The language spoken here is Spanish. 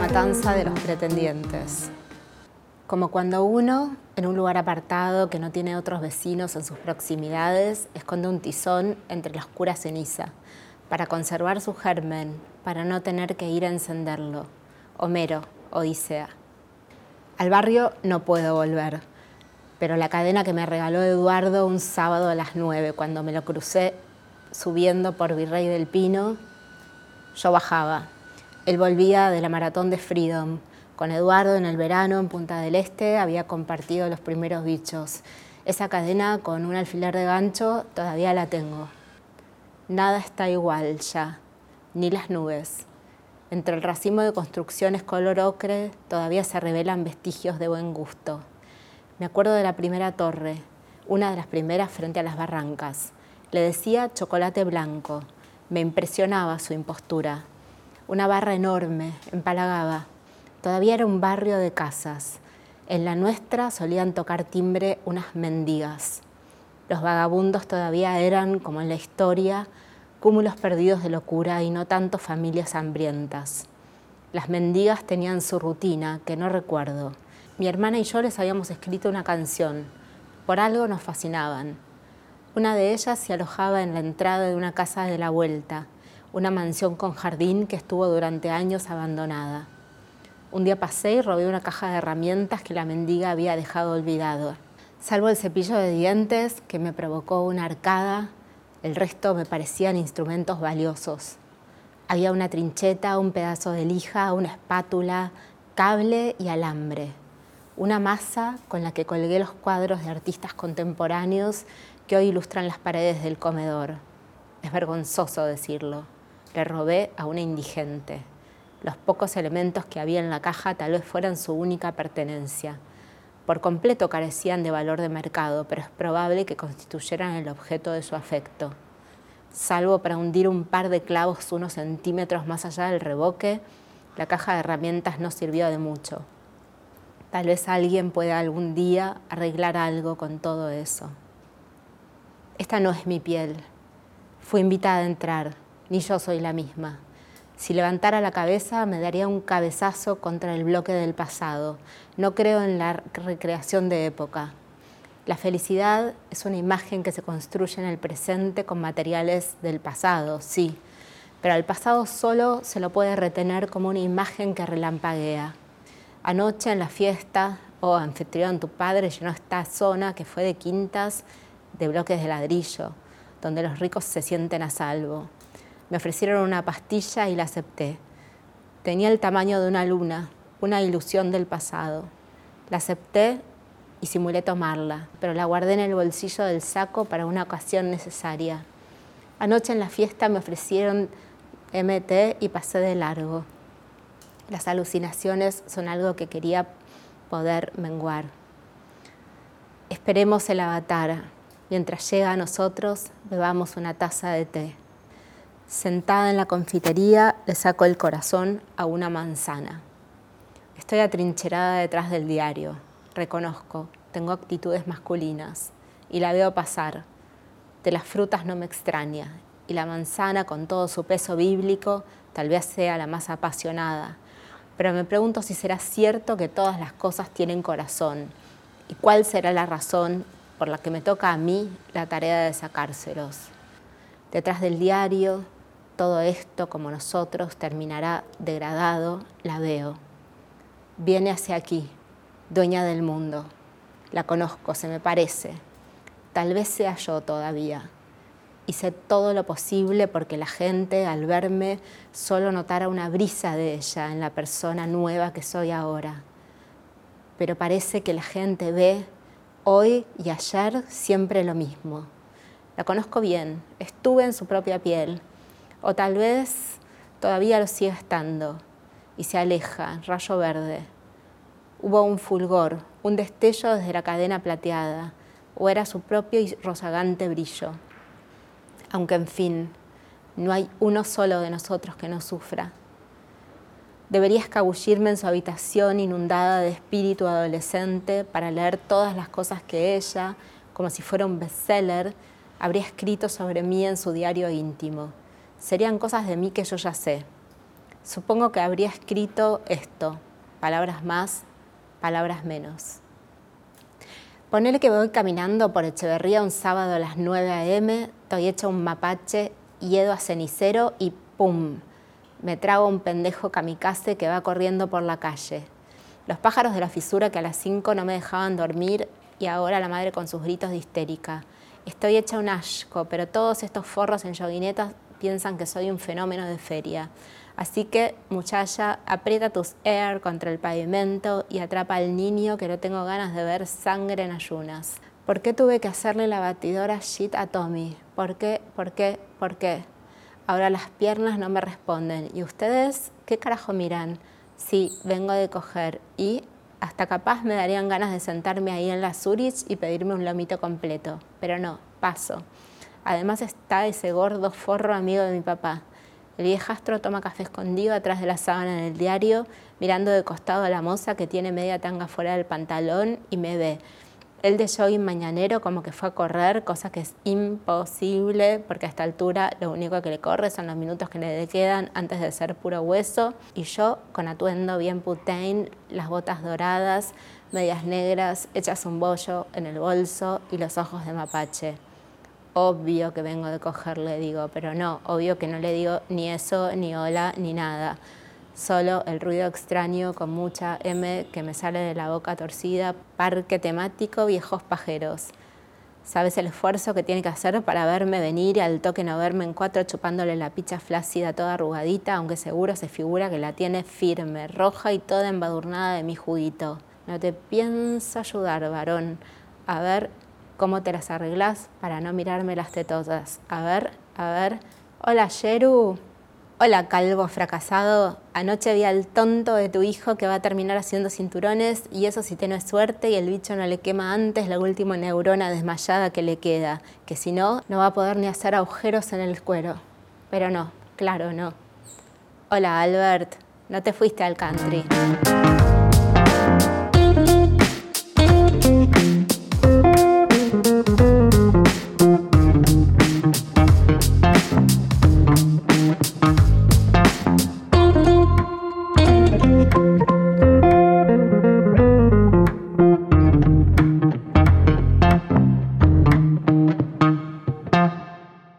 matanza de los pretendientes. Como cuando uno, en un lugar apartado que no tiene otros vecinos en sus proximidades, esconde un tizón entre la oscura ceniza, para conservar su germen, para no tener que ir a encenderlo. Homero, Odisea. Al barrio no puedo volver, pero la cadena que me regaló Eduardo un sábado a las nueve, cuando me lo crucé subiendo por Virrey del Pino, yo bajaba. Él volvía de la maratón de Freedom. Con Eduardo en el verano en Punta del Este había compartido los primeros bichos. Esa cadena con un alfiler de gancho todavía la tengo. Nada está igual ya, ni las nubes. Entre el racimo de construcciones color ocre todavía se revelan vestigios de buen gusto. Me acuerdo de la primera torre, una de las primeras frente a las barrancas. Le decía chocolate blanco. Me impresionaba su impostura. Una barra enorme, empalagaba. Todavía era un barrio de casas. En la nuestra solían tocar timbre unas mendigas. Los vagabundos todavía eran, como en la historia, cúmulos perdidos de locura y no tanto familias hambrientas. Las mendigas tenían su rutina, que no recuerdo mi hermana y yo les habíamos escrito una canción. Por algo nos fascinaban. Una de ellas se alojaba en la entrada de una casa de la vuelta, una mansión con jardín que estuvo durante años abandonada. Un día pasé y robé una caja de herramientas que la mendiga había dejado olvidado. Salvo el cepillo de dientes que me provocó una arcada, el resto me parecían instrumentos valiosos. Había una trincheta, un pedazo de lija, una espátula, cable y alambre una masa con la que colgué los cuadros de artistas contemporáneos que hoy ilustran las paredes del comedor. Es vergonzoso decirlo. Le robé a una indigente. Los pocos elementos que había en la caja tal vez fueran su única pertenencia. Por completo carecían de valor de mercado, pero es probable que constituyeran el objeto de su afecto. Salvo para hundir un par de clavos unos centímetros más allá del reboque, la caja de herramientas no sirvió de mucho. Tal vez alguien pueda algún día arreglar algo con todo eso. Esta no es mi piel. Fui invitada a entrar, ni yo soy la misma. Si levantara la cabeza me daría un cabezazo contra el bloque del pasado. No creo en la recreación de época. La felicidad es una imagen que se construye en el presente con materiales del pasado, sí, pero al pasado solo se lo puede retener como una imagen que relampaguea. Anoche en la fiesta, oh, anfitrión, tu padre llenó esta zona que fue de quintas de bloques de ladrillo, donde los ricos se sienten a salvo. Me ofrecieron una pastilla y la acepté. Tenía el tamaño de una luna, una ilusión del pasado. La acepté y simulé tomarla, pero la guardé en el bolsillo del saco para una ocasión necesaria. Anoche en la fiesta me ofrecieron MT y pasé de largo. Las alucinaciones son algo que quería poder menguar. Esperemos el avatar. Mientras llega a nosotros, bebamos una taza de té. Sentada en la confitería, le saco el corazón a una manzana. Estoy atrincherada detrás del diario. Reconozco, tengo actitudes masculinas y la veo pasar. De las frutas no me extraña y la manzana, con todo su peso bíblico, tal vez sea la más apasionada pero me pregunto si será cierto que todas las cosas tienen corazón y cuál será la razón por la que me toca a mí la tarea de sacárselos. Detrás del diario, todo esto como nosotros terminará degradado, la veo. Viene hacia aquí, dueña del mundo. La conozco, se me parece. Tal vez sea yo todavía hice todo lo posible porque la gente al verme solo notara una brisa de ella en la persona nueva que soy ahora. Pero parece que la gente ve hoy y ayer siempre lo mismo. La conozco bien, estuve en su propia piel, o tal vez todavía lo sigue estando, y se aleja, rayo verde. Hubo un fulgor, un destello desde la cadena plateada, o era su propio y rozagante brillo aunque en fin, no hay uno solo de nosotros que no sufra. Debería escabullirme en su habitación inundada de espíritu adolescente para leer todas las cosas que ella, como si fuera un bestseller, habría escrito sobre mí en su diario íntimo. Serían cosas de mí que yo ya sé. Supongo que habría escrito esto, palabras más, palabras menos. Ponele que voy caminando por Echeverría un sábado a las 9 a.m., estoy hecha un mapache, yedo a cenicero y ¡pum! Me trago un pendejo kamikaze que va corriendo por la calle. Los pájaros de la fisura que a las 5 no me dejaban dormir y ahora la madre con sus gritos de histérica. Estoy hecha un asco, pero todos estos forros en yoguinetas piensan que soy un fenómeno de feria. Así que, muchacha, aprieta tus air contra el pavimento y atrapa al niño que no tengo ganas de ver sangre en ayunas. ¿Por qué tuve que hacerle la batidora shit a Tommy? ¿Por qué? ¿Por qué? ¿Por qué? Ahora las piernas no me responden. ¿Y ustedes qué carajo miran? Sí, vengo de coger y hasta capaz me darían ganas de sentarme ahí en la Zurich y pedirme un lomito completo. Pero no, paso. Además está ese gordo forro amigo de mi papá. El viejastro toma café escondido atrás de la sábana en el diario, mirando de costado a la moza que tiene media tanga fuera del pantalón y me ve. El de jogging mañanero como que fue a correr, cosa que es imposible porque a esta altura lo único que le corre son los minutos que le quedan antes de ser puro hueso. Y yo con atuendo bien putain, las botas doradas, medias negras, hechas un bollo en el bolso y los ojos de mapache obvio que vengo de cogerle, digo, pero no, obvio que no le digo ni eso, ni hola, ni nada. Solo el ruido extraño con mucha M que me sale de la boca torcida, parque temático, viejos pajeros. ¿Sabes el esfuerzo que tiene que hacer para verme venir y al toque no verme en cuatro chupándole la picha flácida toda arrugadita, aunque seguro se figura que la tiene firme, roja y toda embadurnada de mi juguito? No te pienso ayudar, varón. A ver, cómo te las arreglas para no mirarme las tetotas. A ver, a ver. Hola, Yeru. Hola, calvo fracasado. Anoche vi al tonto de tu hijo que va a terminar haciendo cinturones y eso si tienes suerte y el bicho no le quema antes la última neurona desmayada que le queda, que si no, no va a poder ni hacer agujeros en el cuero. Pero no, claro, no. Hola, Albert. No te fuiste al country.